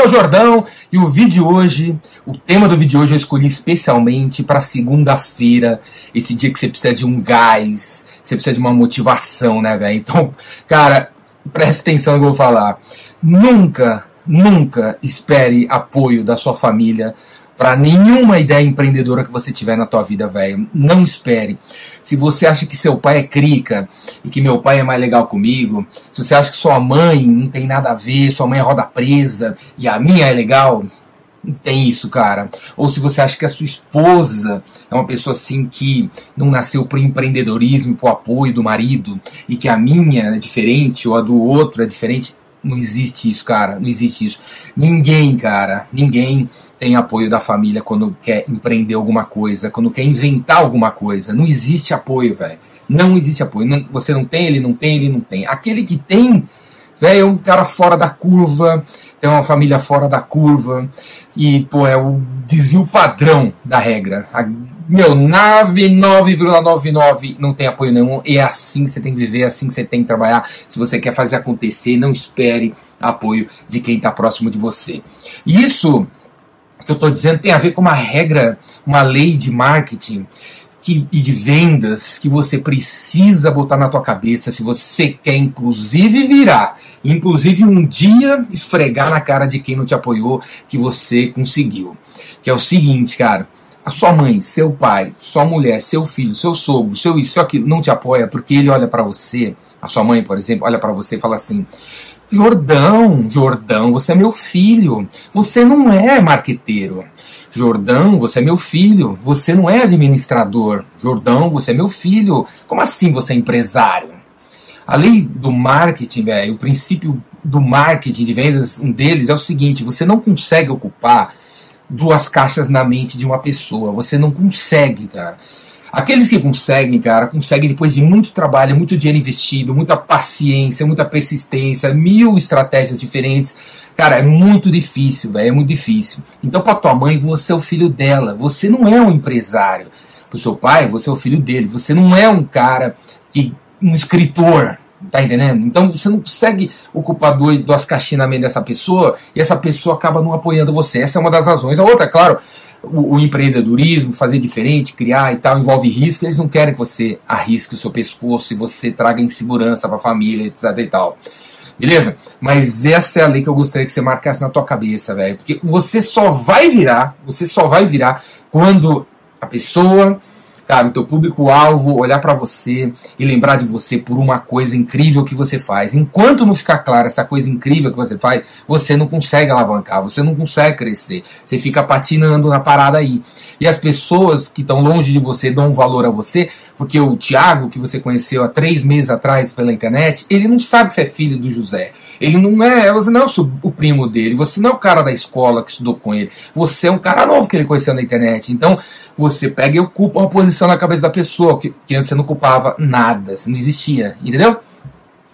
aqui é o Jordão e o vídeo de hoje, o tema do vídeo de hoje eu escolhi especialmente para segunda-feira, esse dia que você precisa de um gás, você precisa de uma motivação, né, velho? Então, cara, preste atenção no que eu vou falar. Nunca, nunca espere apoio da sua família para nenhuma ideia empreendedora que você tiver na tua vida, velho. Não espere. Se você acha que seu pai é crica e que meu pai é mais legal comigo, se você acha que sua mãe não tem nada a ver, sua mãe é roda presa e a minha é legal, não tem isso, cara. Ou se você acha que a sua esposa é uma pessoa assim que não nasceu pro empreendedorismo, pro apoio do marido, e que a minha é diferente ou a do outro é diferente, não existe isso, cara. Não existe isso. Ninguém, cara, ninguém tem apoio da família quando quer empreender alguma coisa, quando quer inventar alguma coisa. Não existe apoio, velho. Não existe apoio. Não, você não tem, ele não tem, ele não tem. Aquele que tem, velho, é um cara fora da curva, tem uma família fora da curva, e, pô, é o desvio padrão da regra. A, meu, 99,99 não tem apoio nenhum, e é assim que você tem que viver, é assim que você tem que trabalhar. Se você quer fazer acontecer, não espere apoio de quem está próximo de você. Isso que eu estou dizendo tem a ver com uma regra, uma lei de marketing que, e de vendas que você precisa botar na tua cabeça se você quer, inclusive, virar, inclusive um dia esfregar na cara de quem não te apoiou que você conseguiu. Que é o seguinte, cara. A sua mãe, seu pai, sua mulher, seu filho, seu sogro, seu isso, seu aquilo, não te apoia porque ele olha para você, a sua mãe, por exemplo, olha para você e fala assim: Jordão, Jordão, você é meu filho. Você não é marqueteiro. Jordão, você é meu filho. Você não é administrador. Jordão, você é meu filho. Como assim você é empresário? A lei do marketing, velho, o princípio do marketing de vendas, um deles é o seguinte: você não consegue ocupar duas caixas na mente de uma pessoa. Você não consegue, cara. Aqueles que conseguem, cara, conseguem depois de muito trabalho, muito dinheiro investido, muita paciência, muita persistência, mil estratégias diferentes. Cara, é muito difícil, velho, é muito difícil. Então, para tua mãe, você é o filho dela. Você não é um empresário. Para o seu pai, você é o filho dele. Você não é um cara que um escritor, Tá entendendo? Então você não consegue ocupar dois, duas caixinhas na mente dessa pessoa e essa pessoa acaba não apoiando você. Essa é uma das razões. A outra, claro, o, o, empreendedorismo, fazer diferente, criar e tal, envolve risco. Eles não querem que você arrisque o seu pescoço e você traga insegurança para a família, etc e tal. Beleza? Mas essa é a lei que eu gostaria que você marcasse na tua cabeça, velho. Porque você só vai virar, você só vai virar quando a pessoa o teu público-alvo olhar para você e lembrar de você por uma coisa incrível que você faz. Enquanto não ficar clara essa coisa incrível que você faz, você não consegue alavancar, você não consegue crescer. Você fica patinando na parada aí. E as pessoas que estão longe de você dão valor a você, porque o Tiago, que você conheceu há três meses atrás pela internet, ele não sabe que você é filho do José. Ele não é, você não é o primo dele, você não é o cara da escola que estudou com ele. Você é um cara novo que ele conheceu na internet. Então, você pega e ocupa uma posição na cabeça da pessoa, que, que antes você não ocupava nada, você não existia, entendeu?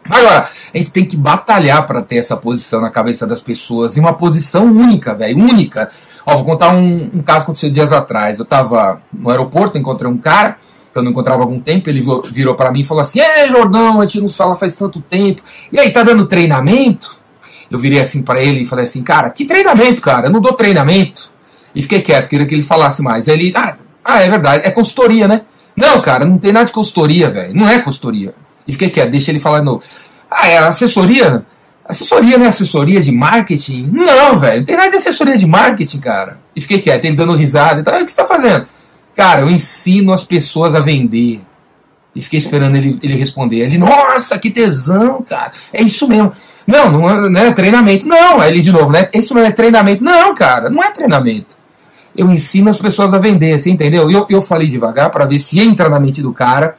Agora, a gente tem que batalhar para ter essa posição na cabeça das pessoas, e uma posição única, velho, única. Ó, vou contar um, um caso que aconteceu dias atrás. Eu tava no aeroporto, encontrei um cara, que eu não encontrava há algum tempo, ele virou para mim e falou assim: Ei, Jordão, a gente não fala faz tanto tempo. E aí, tá dando treinamento? Eu virei assim para ele e falei assim: Cara, que treinamento, cara? Eu não dou treinamento. E fiquei quieto, queria que ele falasse mais. Aí ele, ah, ah, é verdade, é consultoria, né? Não, cara, não tem nada de consultoria, velho. Não é consultoria. E fiquei quieto, deixa ele falar de novo. Ah, é assessoria? Assessoria, né? Assessoria de marketing? Não, velho, não tem nada de assessoria de marketing, cara. E fiquei quieto, ele dando risada. Então, o que você tá fazendo? Cara, eu ensino as pessoas a vender. E fiquei esperando ele, ele responder. Ele, nossa, que tesão, cara. É isso mesmo. Não, não é, não é treinamento. Não, aí ele de novo, né? Isso não é treinamento. Não, cara, não é treinamento eu ensino as pessoas a vender, assim, entendeu? Eu, eu falei devagar para ver se entra na mente do cara,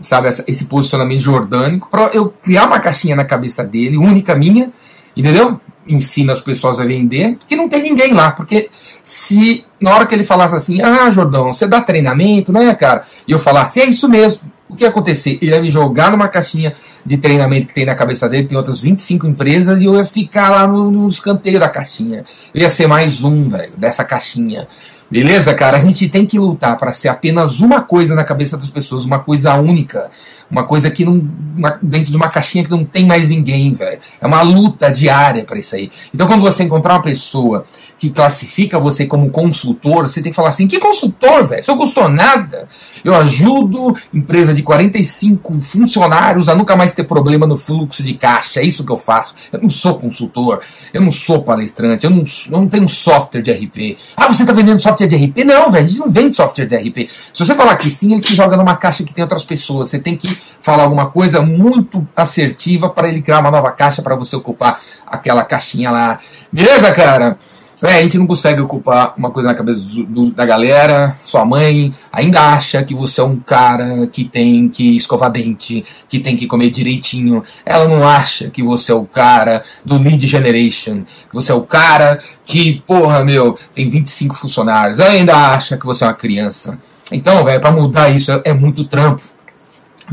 sabe, esse posicionamento jordânico, para eu criar uma caixinha na cabeça dele, única minha, entendeu? Ensino as pessoas a vender, que não tem ninguém lá, porque se na hora que ele falasse assim, ah, Jordão, você dá treinamento, né, cara? E eu falasse, é isso mesmo, o que ia acontecer? Ele ia me jogar numa caixinha de treinamento que tem na cabeça dele, tem outras 25 empresas, e eu ia ficar lá no, no escanteio da caixinha. Eu ia ser mais um, velho, dessa caixinha. Beleza, cara? A gente tem que lutar para ser apenas uma coisa na cabeça das pessoas, uma coisa única. Uma coisa que não. Uma, dentro de uma caixinha que não tem mais ninguém, velho. É uma luta diária para isso aí. Então, quando você encontrar uma pessoa que classifica você como consultor, você tem que falar assim: que consultor, velho? Não custou nada. Eu ajudo empresa de 45 funcionários a nunca mais ter problema no fluxo de caixa. É isso que eu faço. Eu não sou consultor, eu não sou palestrante, eu não, eu não tenho software de RP. Ah, você tá vendendo software de RP? Não, velho, a gente não vende software de RP. Se você falar que sim, ele te joga numa caixa que tem outras pessoas. Você tem que falar alguma coisa muito assertiva para ele criar uma nova caixa para você ocupar aquela caixinha lá. Beleza, cara? É, a gente não consegue ocupar uma coisa na cabeça do, do, da galera. Sua mãe ainda acha que você é um cara que tem que escovar dente, que tem que comer direitinho. Ela não acha que você é o cara do lead generation, que você é o cara que, porra, meu, tem 25 funcionários. Ela ainda acha que você é uma criança. Então, velho, para mudar isso é, é muito trampo.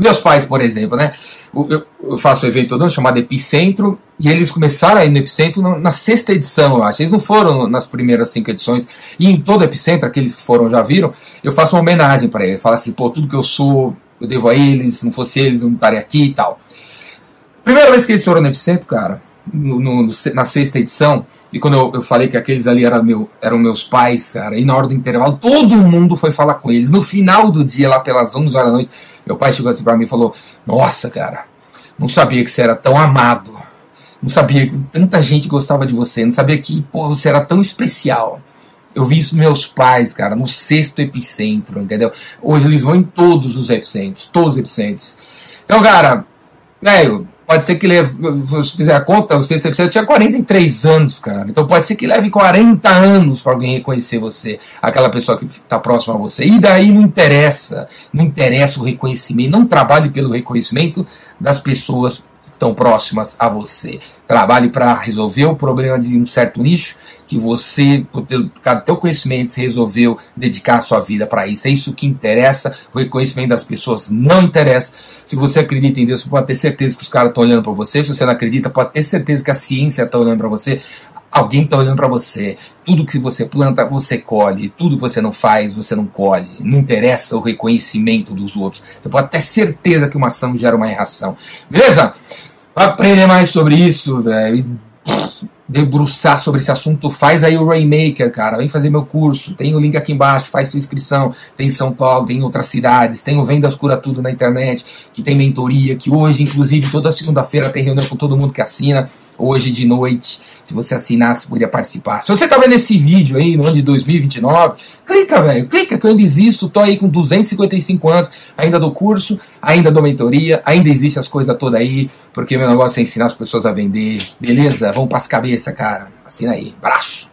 Meus pais, por exemplo, né? Eu, faço um evento todo chamado Epicentro, e eles começaram aí no Epicentro na, na, sexta edição, eu acho. Eles não foram nas primeiras cinco edições, e em todo Epicentro, aqueles que foram já viram, eu faço uma homenagem para eles. Falo assim, pô, tudo que eu sou, eu devo a eles, se não fosse eles, eu não estaria aqui e tal. Primeira vez que eles foram no Epicentro, cara, no, no, na sexta edição, e quando eu, eu, falei que aqueles ali eram, meu, eram meus pais, cara, e na hora do intervalo, todo mundo foi falar com eles. No final do dia, lá pelas 11 horas da noite, meu pai chegou assim pra mim e falou: Nossa, cara, não sabia que você era tão amado. Não sabia que tanta gente gostava de você. Não sabia que pô, você era tão especial. Eu vi isso meus pais, cara, no sexto epicentro, entendeu? Hoje eles vão em todos os epicentros, todos os epicentros. Então, cara, velho, pode ser que leve, se fizer a conta, sexto epicentro tinha 43 anos, cara. Então pode ser que leve 40 anos para alguém reconhecer você, aquela pessoa que está próxima a você. E daí não interessa, não interessa o reconhecimento, não trabalhe pelo reconhecimento das pessoas estão próximas a você. Trabalhe para resolver o problema de um certo nicho que você, por causa do teu conhecimento, se resolveu dedicar a sua vida para isso. É isso que interessa. O reconhecimento das pessoas não interessa. Se você acredita em Deus, você pode ter certeza que os caras estão olhando para você. Se você não acredita, pode ter certeza que a ciência está olhando para você. Alguém está olhando para você. Tudo que você planta, você colhe. Tudo que você não faz, você não colhe. Não interessa o reconhecimento dos outros. Você pode ter certeza que uma ação gera uma reação. Beleza? aprender mais sobre isso, velho, debruçar sobre esse assunto, faz aí o Rainmaker, cara. Vem fazer meu curso. Tem o link aqui embaixo, faz sua inscrição. Tem em São Paulo, tem em outras cidades, tem o Vendas Cura Tudo na internet, que tem mentoria, que hoje, inclusive, toda segunda-feira tem reunião com todo mundo que assina hoje de noite. Se você assinar, você poderia participar. Se você tá vendo esse vídeo aí no ano de 2029, clica, velho. Clica que eu ainda existo. Tô aí com 255 anos, ainda do curso, ainda dou mentoria, ainda existe as coisas todas aí, porque meu negócio é ensinar as pessoas a vender. Beleza? Vamos para as cabeças, cara. Assina aí. Braço.